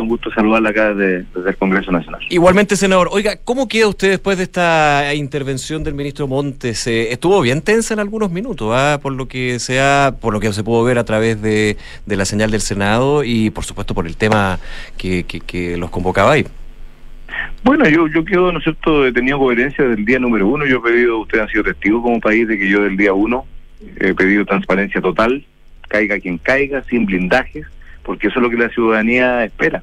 un gusto saludarla acá desde, el Congreso Nacional. Igualmente, senador. Oiga, ¿cómo queda usted después de esta intervención del ministro Montes? Eh, estuvo bien tensa en algunos minutos, ¿ah? por lo que sea, por lo que se pudo ver a través de, la señal del Senado y, por supuesto, por el tema que, que, los convocaba ahí. Bueno, yo, yo quedo, ¿no es cierto?, he tenido coherencia del día número uno. Yo he pedido, ustedes han sido testigos como país de que yo del día uno he pedido transparencia total, caiga quien caiga, sin blindajes porque eso es lo que la ciudadanía espera.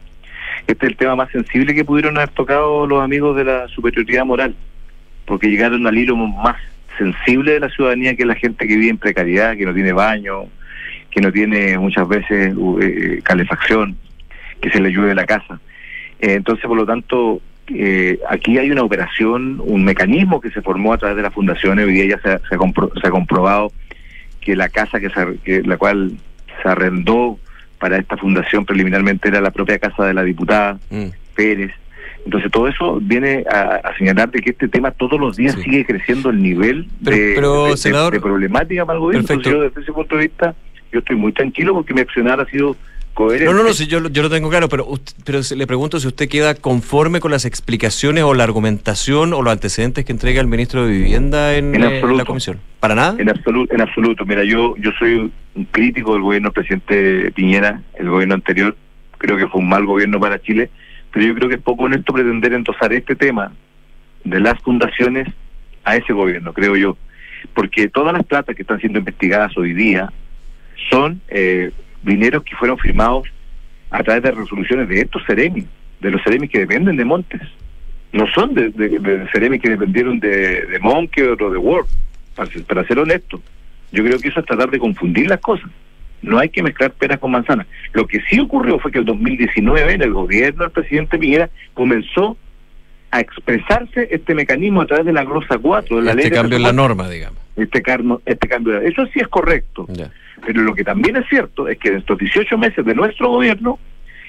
Este es el tema más sensible que pudieron haber tocado los amigos de la superioridad moral, porque llegaron al hilo más sensible de la ciudadanía que es la gente que vive en precariedad, que no tiene baño, que no tiene muchas veces eh, calefacción, que se le llueve la casa. Eh, entonces, por lo tanto, eh, aquí hay una operación, un mecanismo que se formó a través de la fundación. Hoy día ya se, se, ha, comprobado que la casa que, que la cual se arrendó para esta fundación preliminarmente era la propia casa de la diputada mm. Pérez. Entonces todo eso viene a, señalar de que este tema todos los días sigue creciendo el nivel de, problemática para el gobierno. Entonces yo desde ese punto de vista yo estoy muy tranquilo porque mi accionar ha sido no, no, no, si yo, yo lo tengo claro, pero, pero le pregunto si usted queda conforme con las explicaciones o la argumentación o los antecedentes que entrega el ministro de Vivienda en, eh, la comisión. ¿Para nada? En absoluto, en absoluto. Mira, yo, yo soy un crítico del gobierno del presidente Piñera, el gobierno anterior. Creo que fue un mal gobierno para Chile, pero yo creo que es poco honesto pretender endosar este tema de las fundaciones a ese gobierno, creo yo. Porque todas las platas que están siendo investigadas hoy día son... Eh, dineros que fueron firmados a través de resoluciones de estos Ceremi, de los Ceremi que dependen de Montes. No son de, de, que dependieron de, de o de Word, para, para ser honesto. Yo creo que eso es tratar de confundir las cosas. No hay que mezclar peras con manzanas. Lo que sí ocurrió fue que el 2019, en el gobierno del presidente Piñera, comenzó a expresarse este mecanismo a través de la glosa 4 de la este cambio en la norma, digamos. Este, este cambio. Eso sí es correcto. Pero lo que también es cierto es que en estos 18 meses de nuestro gobierno,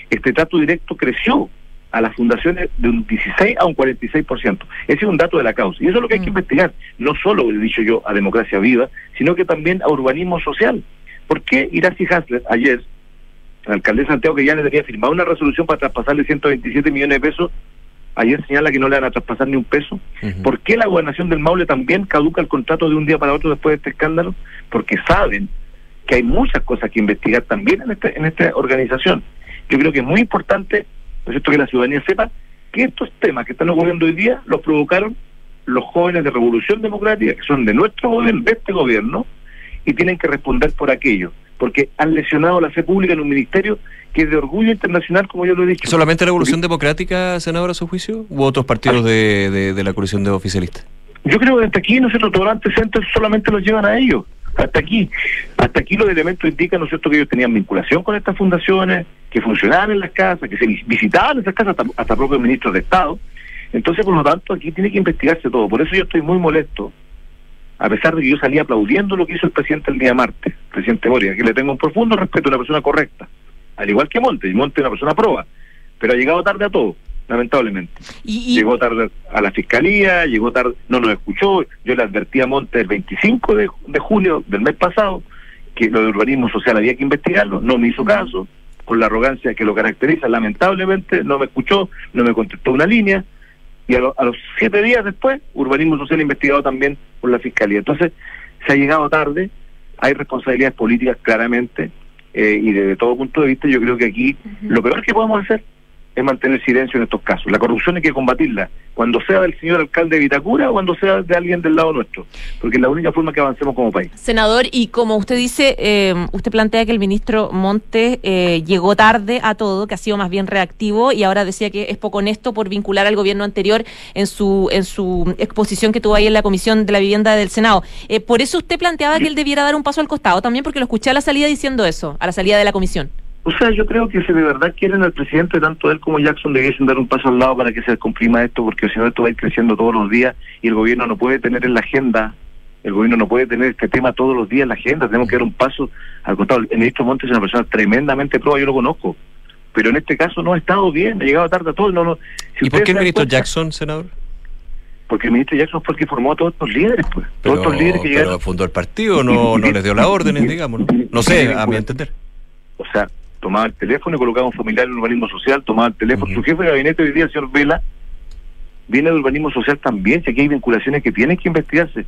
este trato directo creció a las fundaciones de un 16 a un 46%. Ese es un dato de la causa. Y eso es lo que hay que mm. investigar. No solo, he dicho yo, a democracia viva, sino que también a urbanismo social. ¿Por qué Iracy Hasler ayer, el alcalde de Santiago que ya le tenía firmado una resolución para traspasarle 127 millones de pesos, ayer señala que no le van a traspasar ni un peso? ¿Por qué la gobernación del Maule también caduca el contrato de un día para otro después de este escándalo? Porque saben que hay muchas cosas que investigar también en, este, en esta organización. Yo creo que es muy importante, ¿no es que la ciudadanía sepa que estos temas que están ocurriendo hoy día los provocaron los jóvenes de Revolución Democrática, que son de nuestro gobierno, de este gobierno, y tienen que responder por aquello, porque han lesionado la fe pública en un ministerio que es de orgullo internacional, como yo lo he dicho. ¿Solamente Revolución Democrática, senador, a su juicio? ¿U otros partidos de, de, la coalición de oficialistas? Yo creo que hasta aquí, nosotros, todos los antecedentes solamente los llevan a ellos. Hasta aquí, hasta aquí los elementos indican, ¿no que ellos tenían vinculación con estas fundaciones, que funcionaban en las casas, que se visitaban esas casas hasta, hasta propios ministros de Estado. Entonces, por lo tanto, aquí tiene que investigarse todo. Por eso yo estoy muy molesto, a pesar de que yo salí aplaudiendo lo que hizo el presidente el día martes, el presidente Boria, que le tengo un profundo respeto a una persona correcta, al igual que Monte, y Monte es una persona proba, pero ha llegado tarde a todo lamentablemente. Llegó tarde a la fiscalía, llegó tarde, no nos escuchó. Yo le advertí a Monte el 25 de, de junio del mes pasado que lo de urbanismo social había que investigarlo, no me hizo caso, con la arrogancia que lo caracteriza, lamentablemente no me escuchó, no me contestó una línea, y a, los siete días después, urbanismo social investigado también por la fiscalía. Entonces, se ha llegado tarde, hay responsabilidades políticas claramente, eh, y desde todo punto de vista, yo creo que aquí lo peor que podemos hacer es mantener silencio en estos casos. La corrupción hay que combatirla, cuando sea del señor alcalde de Vitacura o cuando sea de alguien del lado nuestro, porque es la única forma que avancemos como país. Senador, y como usted dice, eh, usted plantea que el ministro Montes eh, llegó tarde a todo, que ha sido más bien reactivo y ahora decía que es poco honesto por vincular al gobierno anterior en su en su exposición que tuvo ahí en la Comisión de la Vivienda del Senado. Eh, por eso usted planteaba que él debiera dar un paso al costado también, porque lo escuché a la salida diciendo eso, a la salida de la comisión. O sea, yo creo que si de verdad quieren al presidente, tanto él como Jackson debiesen dar un paso al lado para que se comprima esto, porque si no esto va a ir creciendo todos los días y el gobierno no puede tener en la agenda, el gobierno no puede tener este tema todos los días en la agenda, tenemos que dar un paso al costado. El ministro Montes es una persona tremendamente prueba, yo lo conozco, pero en este caso no ha estado bien, ha llegado tarde a todo. No, no. ¿Y por qué el ministro Jackson, senador? Porque el ministro Jackson fue el que formó a todos estos líderes, pues. todos estos líderes que pero fundó el partido, no, no les dio las órdenes, digamos. No, no sé, a mi entender. O sea, tomaba el teléfono y colocaba un familiar en urbanismo social, tomaba el teléfono. Ujú. Su jefe de gabinete hoy día, el señor Vela, viene de urbanismo social también, si aquí hay vinculaciones que tienen que investigarse.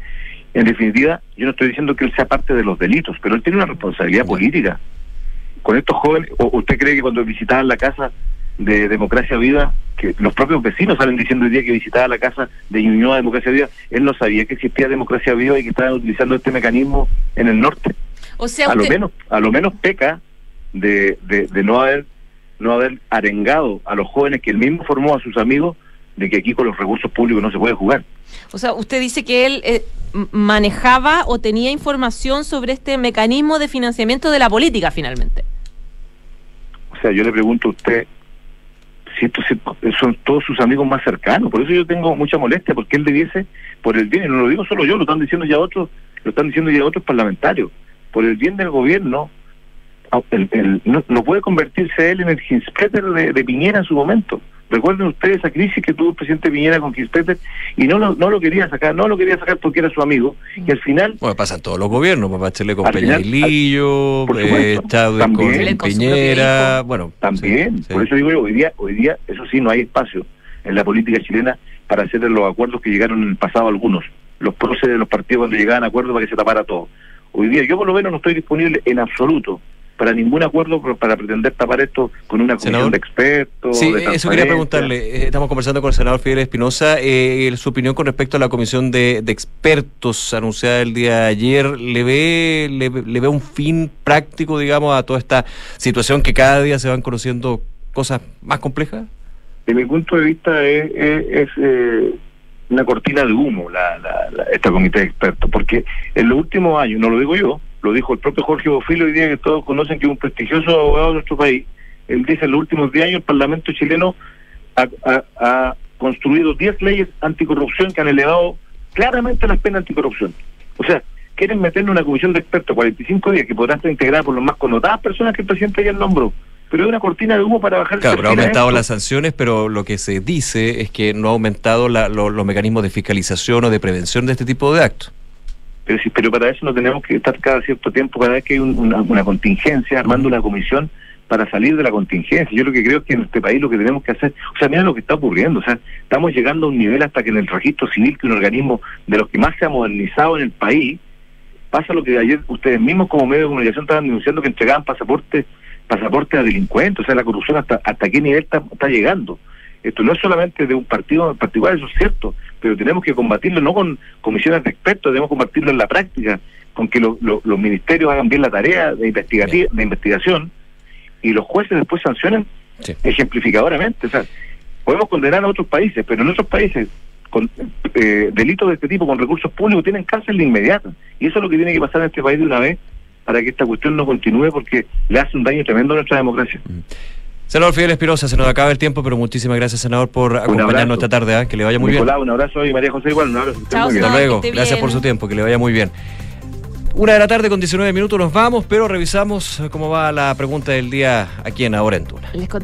En definitiva, yo no estoy diciendo que él sea parte de los delitos, pero él tiene una responsabilidad política. Con estos jóvenes, ¿o usted cree que cuando visitaban la casa de Democracia Vida, que los propios vecinos salen diciendo hoy día que visitaba la casa de Ñuñoa Democracia Vida, él no sabía que existía Democracia Viva y que estaban utilizando este mecanismo en el norte? O sea, a lo menos a lo menos peca de, de, de no haber no haber arengado a los jóvenes que él mismo formó a sus amigos de que aquí con los recursos públicos no se puede jugar. o sea, usted dice que él eh, manejaba o tenía información sobre este mecanismo de financiamiento de la política finalmente. O sea, yo le pregunto a usted si estos son todos sus amigos más cercanos. Por eso yo tengo mucha molestia, porque él debiese, por el bien, y no lo digo solo yo, lo están diciendo ya otros, lo están diciendo ya otros parlamentarios, por el bien del gobierno, el- el- no, no puede convertirse él en el Ginspeter de, de Piñera en su momento. Recuerden ustedes esa crisis que tuvo el presidente Piñera con Ginspeter y no lo, no lo quería sacar, no lo quería sacar porque era su amigo. Y al final Bueno, pasa en todos los gobiernos, papá Chile con Peñalillo, eh, Chávez con Piñera, bueno. También, sí, sí. por eso digo yo, hoy día, hoy día, eso sí, no hay espacio en la política chilena para hacer los acuerdos que llegaron en el pasado algunos, los próceres de los partidos cuando llegaban a acuerdos para que se tapara todo. Hoy día yo por lo menos no estoy disponible en absoluto para ningún acuerdo para pretender tapar esto con una comisión Senador. de expertos. Sí, de eso quería preguntarle. Eh, Estamos conversando con el senador Fidel Espinosa. Eh, su opinión con respecto a la comisión de, de expertos anunciada el día de ayer. ¿Le ve, le, le ve un fin práctico, digamos, a toda esta situación que cada día se van conociendo cosas más complejas? de mi punto de vista es, es- es, eh, una cortina de humo la, la- la- esta comité de expertos, porque en los últimos años, no lo digo yo, lo dijo el propio Jorge Bofilo hoy día que todos conocen que es un prestigioso abogado de nuestro país, él dice en los últimos 10 años el Parlamento chileno ha, ha- ha construido 10 leyes anticorrupción que han elevado claramente las penas anticorrupción. O sea, quieren meterle una comisión de expertos 45 días que podrá estar integrada por las más connotadas personas que el presidente ayer nombró, pero es una cortina de humo para bajar el Claro, pero ha aumentado esto. las sanciones, pero lo que se dice es que no ha aumentado la- lo- los mecanismos de fiscalización o de prevención de este tipo de actos. Pero, sí, pero para eso no tenemos que estar cada cierto tiempo, cada vez que hay un- una, contingencia, armando una comisión para salir de la contingencia. Yo lo que creo es que en este país lo que tenemos que hacer, o sea, mira lo que está ocurriendo, o sea, estamos llegando a un nivel hasta que en el registro civil, que un organismo de los que más se ha modernizado en el país, pasa lo que ayer ustedes mismos como medio de comunicación estaban denunciando que entregaban pasaportes pasaportes a delincuentes, o sea, la corrupción hasta, hasta qué nivel está, está llegando. Esto no es solamente de un partido en particular, eso es cierto, pero tenemos que combatirlo no con comisiones de expertos, debemos combatirlo en la práctica, con que lo- lo- los ministerios hagan bien la tarea de, investigati- de investigación y los jueces después sancionen Sí. ejemplificadoramente. O sea, podemos condenar a otros países, pero en otros países con eh, delitos de este tipo con recursos públicos tienen cárcel de inmediata. Y eso es lo que tiene que pasar en este país de una vez para que esta cuestión no continúe porque le hace un daño tremendo a nuestra democracia. Senador Fidel Espinosa, se nos acaba el tiempo, pero muchísimas gracias, senador, por acompañarnos esta tarde. ¿ah? Que le vaya muy Nicolás, un abrazo y María José igual, un abrazo. Chao, bien. bien. Hasta luego. Gracias bien. por su tiempo, que le vaya muy bien. Una de la tarde con 19 minutos nos vamos, pero revisamos cómo va la pregunta del día aquí en Ahora en Tuna. Les contaba